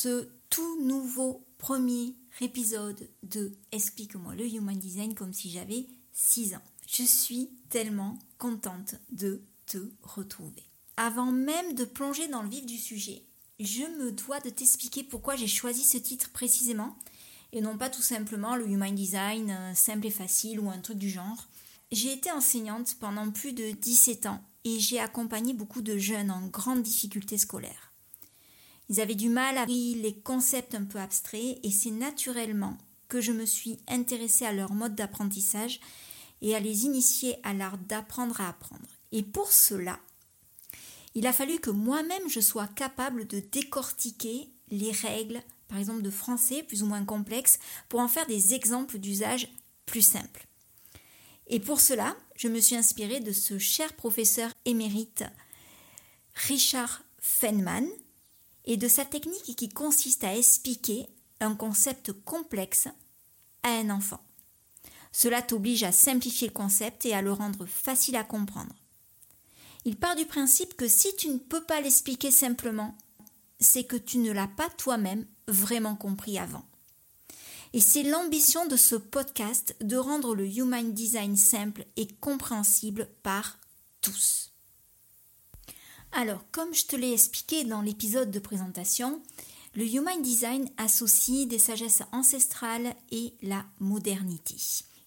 Ce tout nouveau premier épisode de Explique-moi le Human Design comme si j'avais 6 ans. Je suis tellement contente de te retrouver. Avant même de plonger dans le vif du sujet, je me dois de t'expliquer pourquoi j'ai choisi ce titre précisément et non pas tout simplement le Human Design euh, simple et facile ou un truc du genre. J'ai été enseignante pendant plus de 17 ans et j'ai accompagné beaucoup de jeunes en grande difficulté scolaire. Ils avaient du mal à les concepts un peu abstraits et c'est naturellement que je me suis intéressée à leur mode d'apprentissage et à les initier à l'art d'apprendre à apprendre. Et pour cela, il a fallu que moi-même je sois capable de décortiquer les règles, par exemple de français plus ou moins complexes, pour en faire des exemples d'usage plus simples. Et pour cela, je me suis inspirée de ce cher professeur émérite Richard Feynman, et de sa technique qui consiste à expliquer un concept complexe à un enfant. Cela t'oblige à simplifier le concept et à le rendre facile à comprendre. Il part du principe que si tu ne peux pas l'expliquer simplement, c'est que tu ne l'as pas toi-même vraiment compris avant. Et c'est l'ambition de ce podcast de rendre le Human Design simple et compréhensible par tous. Alors, comme je te l'ai expliqué dans l'épisode de présentation, le Human Design associe des sagesses ancestrales et la modernité.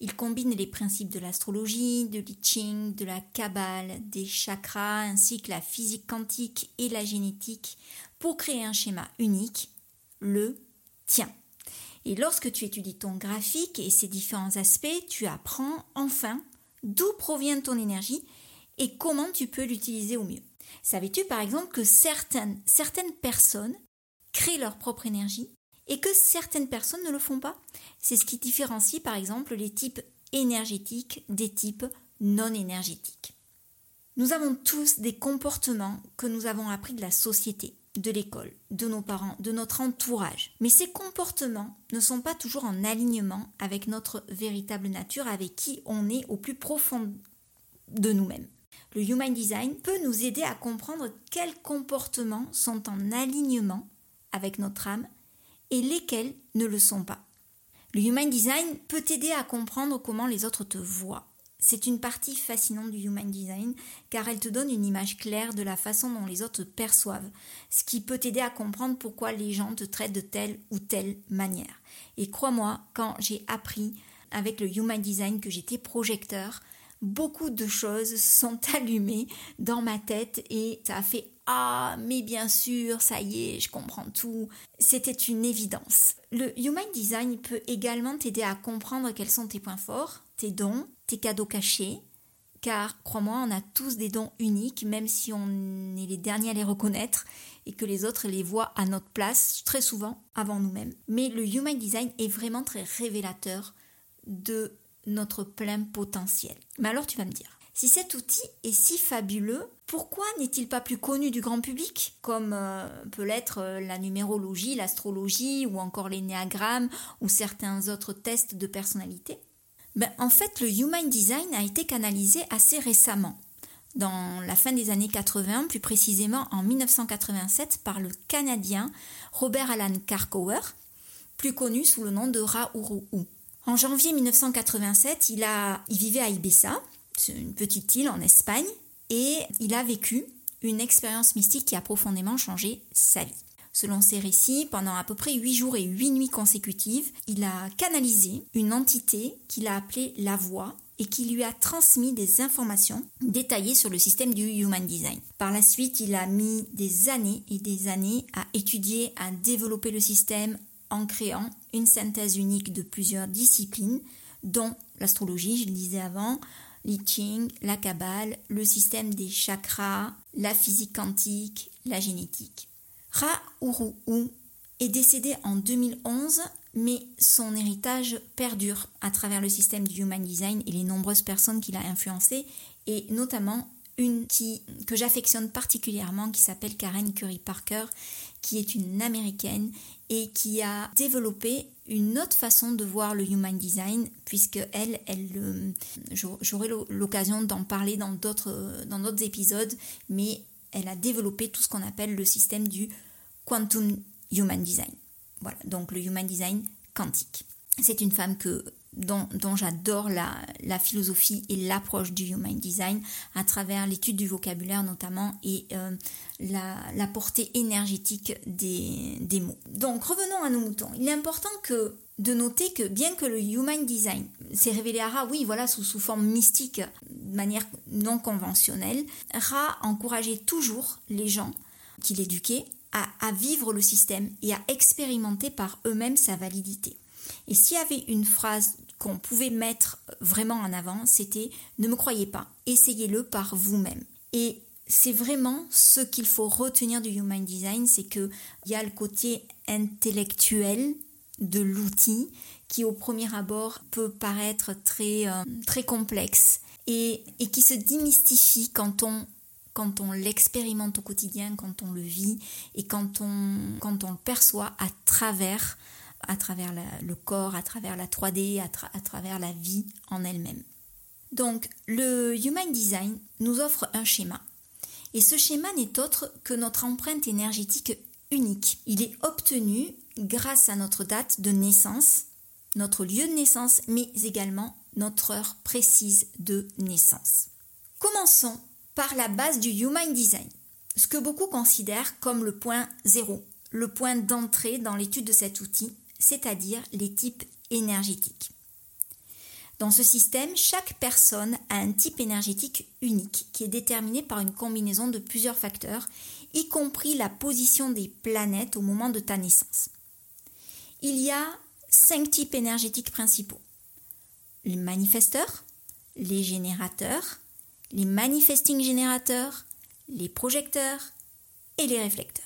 Il combine les principes de l'astrologie, de l'I de la Kabbale, des chakras, ainsi que la physique quantique et la génétique pour créer un schéma unique, le tien. Et lorsque tu étudies ton graphique et ses différents aspects, tu apprends enfin d'où provient ton énergie et comment tu peux l'utiliser au mieux. Savais-tu par exemple que certaines, certaines personnes créent leur propre énergie et que certaines personnes ne le font pas? C'est ce qui différencie par exemple les types énergétiques des types non énergétiques. Nous avons tous des comportements que nous avons appris de la société, de l'école, de nos parents, de notre entourage. Mais ces comportements ne sont pas toujours en alignement avec notre véritable nature, avec qui on est au plus profond de nous-mêmes. Le Human Design peut nous aider à comprendre quels comportements sont en alignement avec notre âme et lesquels ne le sont pas. Le Human Design peut t'aider à comprendre comment les autres te voient. C'est une partie fascinante du Human Design car elle te donne une image claire de la façon dont les autres te perçoivent, ce qui peut t'aider à comprendre pourquoi les gens te traitent de telle ou telle manière. Et crois-moi, quand j'ai appris avec le Human Design que j'étais projecteur, beaucoup de choses sont allumées dans ma tête et ça a fait ah mais bien sûr ça y est je comprends tout. C'était une évidence. Le human design peut également t'aider à comprendre quels sont tes points forts tes dons tes cadeaux cachés car crois-moi on a tous des dons uniques même si on est les derniers à les reconnaître et que les autres les voient à notre place très souvent avant nous-mêmes. Mais le human design est vraiment très révélateur de notre plein potentiel. Mais alors tu vas me dire, si cet outil est si fabuleux, pourquoi n'est-il pas plus connu du grand public, comme euh, peut l'être euh, la numérologie, l'astrologie ou encore les néagrammes ou certains autres tests de personnalité? Ben, En fait, le Human Design a été canalisé assez récemment, dans la fin des années 80, plus précisément en 1987, par le Canadien Robert Alan Karkower, plus connu sous le nom de Raourou. En janvier 1987, il, a, il vivait à Ibiza, une petite île en Espagne, et il a vécu une expérience mystique qui a profondément changé sa vie. Selon ses récits, pendant à peu près 8 jours et 8 nuits consécutives, il a canalisé une entité qu'il a appelée la voix et qui lui a transmis des informations détaillées sur le système du Human Design. Par la suite, il a mis des années et des années à étudier, à développer le système en créant une synthèse unique de plusieurs disciplines, dont l'astrologie, je le disais avant, l'I la Kabbale, le système des chakras, la physique quantique, la génétique. Ra Uru est décédé en 2011 mais son héritage perdure à travers le système du Human Design et les nombreuses personnes qu'il a influencées, et notamment une qui, que j'affectionne particulièrement qui s'appelle Karen Curry Parker, qui est une américaine et qui a développé une autre façon de voir le Human Design, puisque elle, elle euh, j'aurai l'occasion d'en parler dans d'autres, dans d'autres épisodes, mais elle a développé tout ce qu'on appelle le système du Quantum Human Design. Voilà, donc le Human Design quantique. C'est une femme que, dont, j'adore la, philosophie et l'approche du Human Design à travers l'étude du vocabulaire notamment et euh, la, portée énergétique des, mots. Donc revenons à nos moutons. Il est important de noter que bien que le Human Design s'est révélé à Ra, oui, voilà, sous, sous forme mystique, de manière non conventionnelle, Ra encourageait toujours les gens qu'il éduquait à, vivre le système et à expérimenter par eux-mêmes sa validité. Et s'il y avait une phrase qu'on pouvait mettre vraiment en avant, c'était ne me croyez pas, essayez-le par vous-même. Et c'est vraiment ce qu'il faut retenir du Human Design, c'est qu'il y a le côté intellectuel de l'outil qui au premier abord peut paraître très, euh, très complexe et, et qui se démystifie quand on quand on l'expérimente au quotidien, quand on le vit et quand on, quand on le perçoit à travers, à travers le corps, à travers la 3D, à, travers la vie en elle-même. Donc le Human Design nous offre un schéma. Et ce schéma n'est autre que notre empreinte énergétique unique. Il est obtenu grâce à notre date de naissance, notre lieu de naissance, mais également notre heure précise de naissance. Commençons par la base du Human Design, ce que beaucoup considèrent comme le point zéro, le point d'entrée dans l'étude de cet outil, c'est-à-dire les types énergétiques. Dans ce système, chaque personne a un type énergétique unique qui est déterminé par une combinaison de plusieurs facteurs, y compris la position des planètes au moment de ta naissance. Il y a cinq types énergétiques principaux. Les manifesteurs, les générateurs, les manifesting générateurs, les projecteurs et les réflecteurs.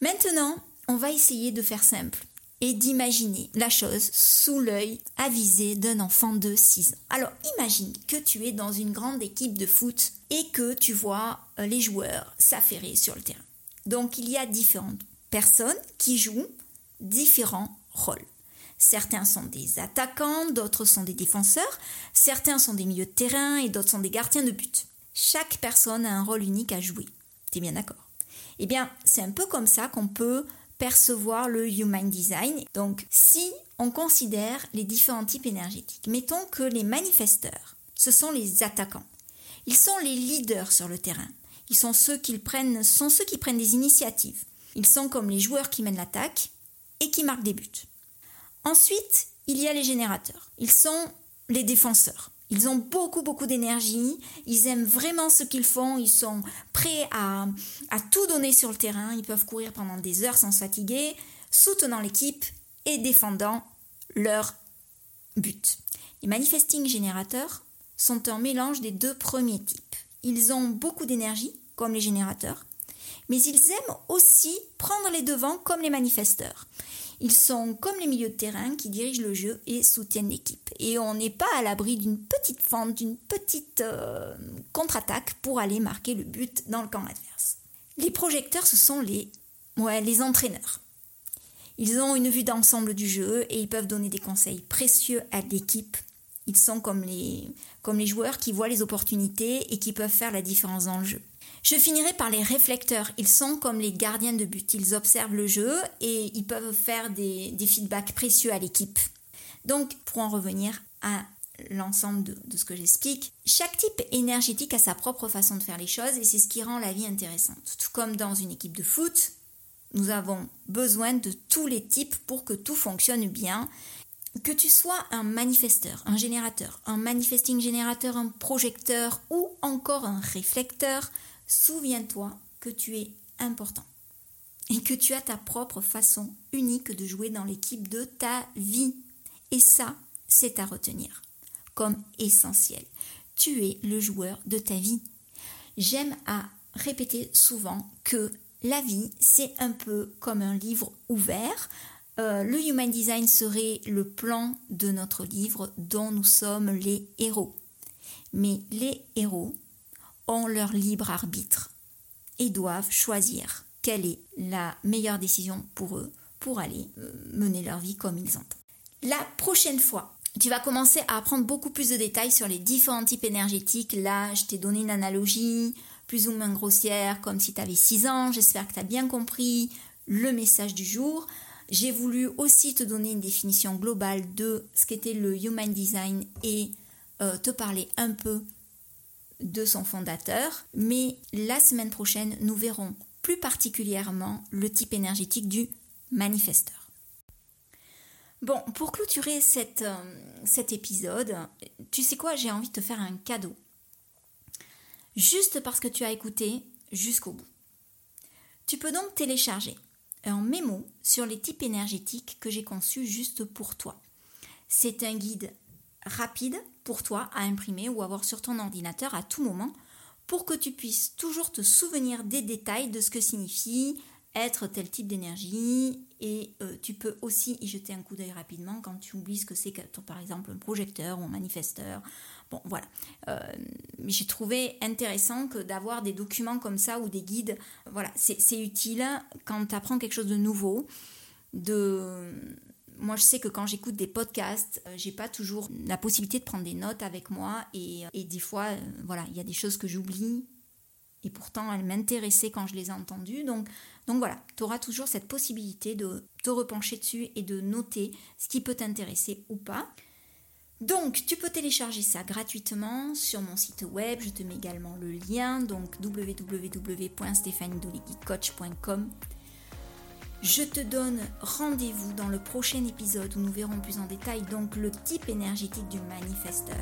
Maintenant, on va essayer de faire simple et d'imaginer la chose sous l'œil avisé d'un enfant de 6 ans. Alors imagine que tu es dans une grande équipe de foot et que tu vois euh, les joueurs s'affairer sur le terrain. Donc il y a différentes personnes qui jouent différents rôles. Certains sont des attaquants, d'autres sont des défenseurs, certains sont des milieux de terrain et d'autres sont des gardiens de but. Chaque personne a un rôle unique à jouer. T'es bien d'accord? Eh bien, c'est un peu comme ça qu'on peut percevoir le Human Design. Donc, si on considère les différents types énergétiques, mettons que les manifesteurs, ce sont les attaquants. Ils sont les leaders sur le terrain. Ils sont ceux qui prennent, sont ceux qui prennent des initiatives. Ils sont comme les joueurs qui mènent l'attaque et qui marquent des buts. Ensuite, il y a les générateurs. Ils sont les défenseurs. Ils ont beaucoup, beaucoup d'énergie. Ils aiment vraiment ce qu'ils font. Ils sont prêts à, tout donner sur le terrain. Ils peuvent courir pendant des heures sans se fatiguer, soutenant l'équipe et défendant leur but. Les manifesting générateurs sont un mélange des deux premiers types. Ils ont beaucoup d'énergie, comme les générateurs, mais ils aiment aussi prendre les devants comme les manifesteurs. Ils sont comme les milieux de terrain qui dirigent le jeu et soutiennent l'équipe. Et on n'est pas à l'abri d'une petite fente, d'une petite euh, contre-attaque pour aller marquer le but dans le camp adverse. Les projecteurs, ce sont les, ouais, les entraîneurs. Ils ont une vue d'ensemble du jeu et ils peuvent donner des conseils précieux à l'équipe. Ils sont comme les, comme les joueurs qui voient les opportunités et qui peuvent faire la différence dans le jeu. Je finirai par les réflecteurs. Ils sont comme les gardiens de but. Ils observent le jeu et ils peuvent faire des, feedbacks précieux à l'équipe. Donc, pour en revenir à l'ensemble de, de, ce que j'explique. Chaque type énergétique a sa propre façon de faire les choses et c'est ce qui rend la vie intéressante. Tout comme dans une équipe de foot, nous avons besoin de tous les types pour que tout fonctionne bien. Que tu sois un manifesteur, un générateur, un manifesting générateur, un projecteur ou encore un réflecteur, souviens-toi que tu es important et que tu as ta propre façon unique de jouer dans l'équipe de ta vie. Et ça, c'est à retenir comme essentiel. Tu es le joueur de ta vie. J'aime à répéter souvent que la vie, c'est un peu comme un livre ouvert. Euh, le Human Design serait le plan de notre livre dont nous sommes les héros. Mais les héros ont leur libre arbitre et doivent choisir quelle est la meilleure décision pour eux pour aller euh, mener leur vie comme ils entendent. La prochaine fois, tu vas commencer à apprendre beaucoup plus de détails sur les différents types énergétiques. Là, je t'ai donné une analogie plus ou moins grossière, comme si tu avais 6 ans. J'espère que tu as bien compris le message du jour. J'ai voulu aussi te donner une définition globale de ce qu'était le Human Design et euh, te parler un peu de son fondateur. Mais la semaine prochaine, nous verrons plus particulièrement le type énergétique du manifesteur. Bon, pour clôturer euh, cet épisode, tu sais quoi, j'ai envie de te faire un cadeau juste parce que tu as écouté jusqu'au bout. Tu peux donc télécharger un mémo sur les types énergétiques que j'ai conçu juste pour toi. C'est un guide rapide pour toi à imprimer ou avoir sur ton ordinateur à tout moment pour que tu puisses toujours te souvenir des détails de ce que signifie être tel type d'énergie et euh, tu peux aussi y jeter un coup d'œil rapidement quand tu oublies ce que c'est que par exemple un projecteur ou un manifesteur Bon, voilà. Euh, j'ai trouvé intéressant que d'avoir des documents comme ça ou des guides. Voilà, c'est utile quand tu apprends quelque chose de nouveau. De... Moi, je sais que quand j'écoute des podcasts, euh, j'ai pas toujours la possibilité de prendre des notes avec moi et, et des fois, euh, voilà, il y a des choses que j'oublie et pourtant elles m'intéressaient quand je les ai entendues. Donc, donc voilà, tu auras toujours cette possibilité de te repencher dessus et de noter ce qui peut t'intéresser ou pas. Donc, tu peux télécharger ça gratuitement sur mon site web. Je te mets également le lien, donc www.stéphaniedoleguicoach.com. Je te donne rendez-vous dans le prochain épisode où nous verrons plus en détail donc le type énergétique du manifesteur.